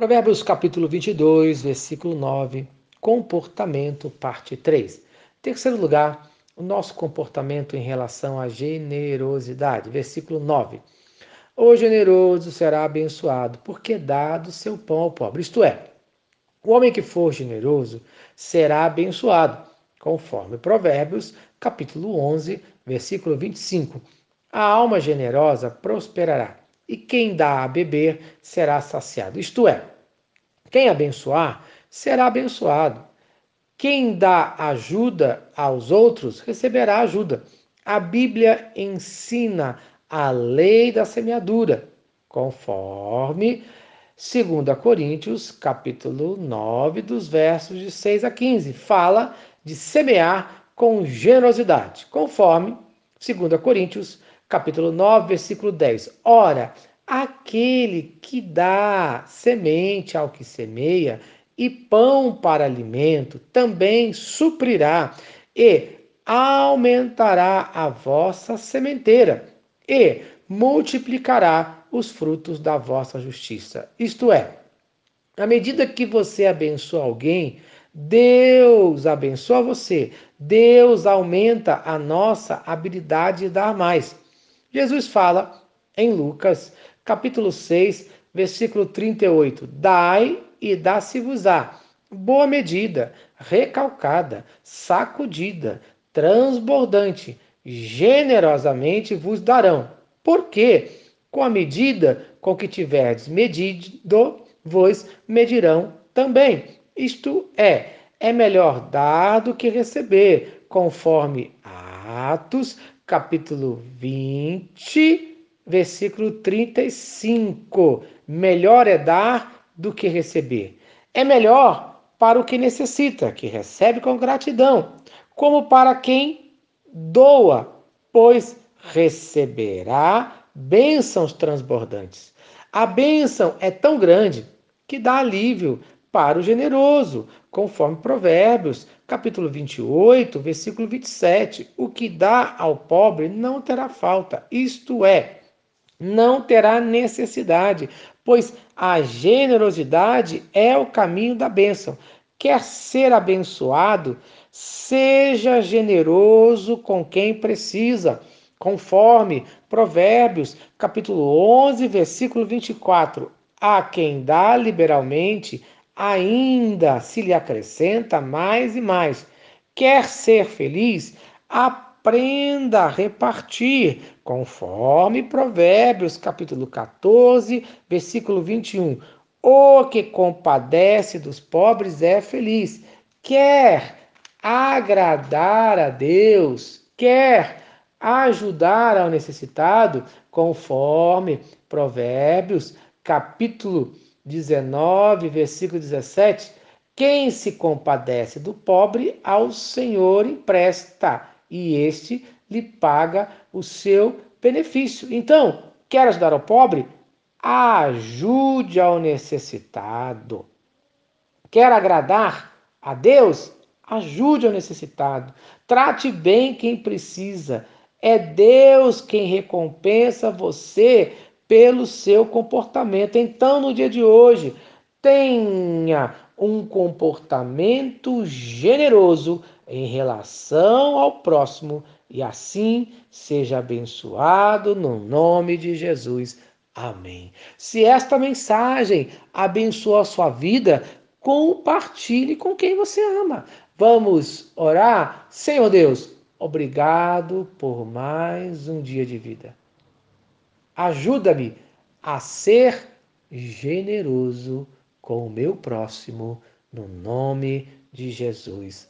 Provérbios capítulo 22, versículo 9, comportamento, parte 3. Terceiro lugar, o nosso comportamento em relação à generosidade. Versículo 9. O generoso será abençoado, porque dá do seu pão ao pobre. Isto é, o homem que for generoso será abençoado, conforme Provérbios capítulo 11, versículo 25. A alma generosa prosperará e quem dá a beber será saciado. Isto é, quem abençoar será abençoado. Quem dá ajuda aos outros receberá ajuda. A Bíblia ensina a lei da semeadura, conforme 2 Coríntios, capítulo 9, dos versos de 6 a 15, fala de semear com generosidade, conforme 2 Coríntios, capítulo 9, versículo 10. Ora, aquele que dá semente ao que semeia e pão para alimento também suprirá e aumentará a vossa sementeira e multiplicará os frutos da vossa justiça. Isto é, à medida que você abençoa alguém, Deus abençoa você. Deus aumenta a nossa habilidade de dar mais. Jesus fala em Lucas, capítulo 6, versículo 38: Dai e dá-se-vos-á boa medida, recalcada, sacudida, transbordante, generosamente vos darão. Porque com a medida com que tiverdes medido, vos medirão também. Isto é, é melhor dar do que receber, conforme Atos capítulo 20, versículo 35. Melhor é dar do que receber. É melhor para o que necessita, que recebe com gratidão, como para quem doa, pois receberá bênçãos transbordantes. A bênção é tão grande que dá alívio para o generoso, conforme Provérbios, capítulo 28, versículo 27. O que dá ao pobre não terá falta, isto é, não terá necessidade, pois a generosidade é o caminho da bênção. Quer ser abençoado? Seja generoso com quem precisa, conforme Provérbios, capítulo 11, versículo 24. A quem dá liberalmente, ainda se lhe acrescenta mais e mais. Quer ser feliz? Aprenda a repartir, conforme Provérbios, capítulo 14, versículo 21. O que compadece dos pobres é feliz. Quer agradar a Deus, quer ajudar ao necessitado, conforme Provérbios, capítulo 19, versículo 17, quem se compadece do pobre, ao Senhor empresta, e este lhe paga o seu benefício. Então, quer ajudar ao pobre? Ajude ao necessitado. Quer agradar a Deus? Ajude ao necessitado. Trate bem quem precisa. É Deus quem recompensa você pelo seu comportamento. Então, no dia de hoje, tenha um comportamento generoso em relação ao próximo e assim seja abençoado no nome de Jesus. Amém. Se esta mensagem abençoa a sua vida, compartilhe com quem você ama. Vamos orar? Senhor Deus, obrigado por mais um dia de vida. Ajuda-me a ser generoso com o meu próximo, no nome de Jesus.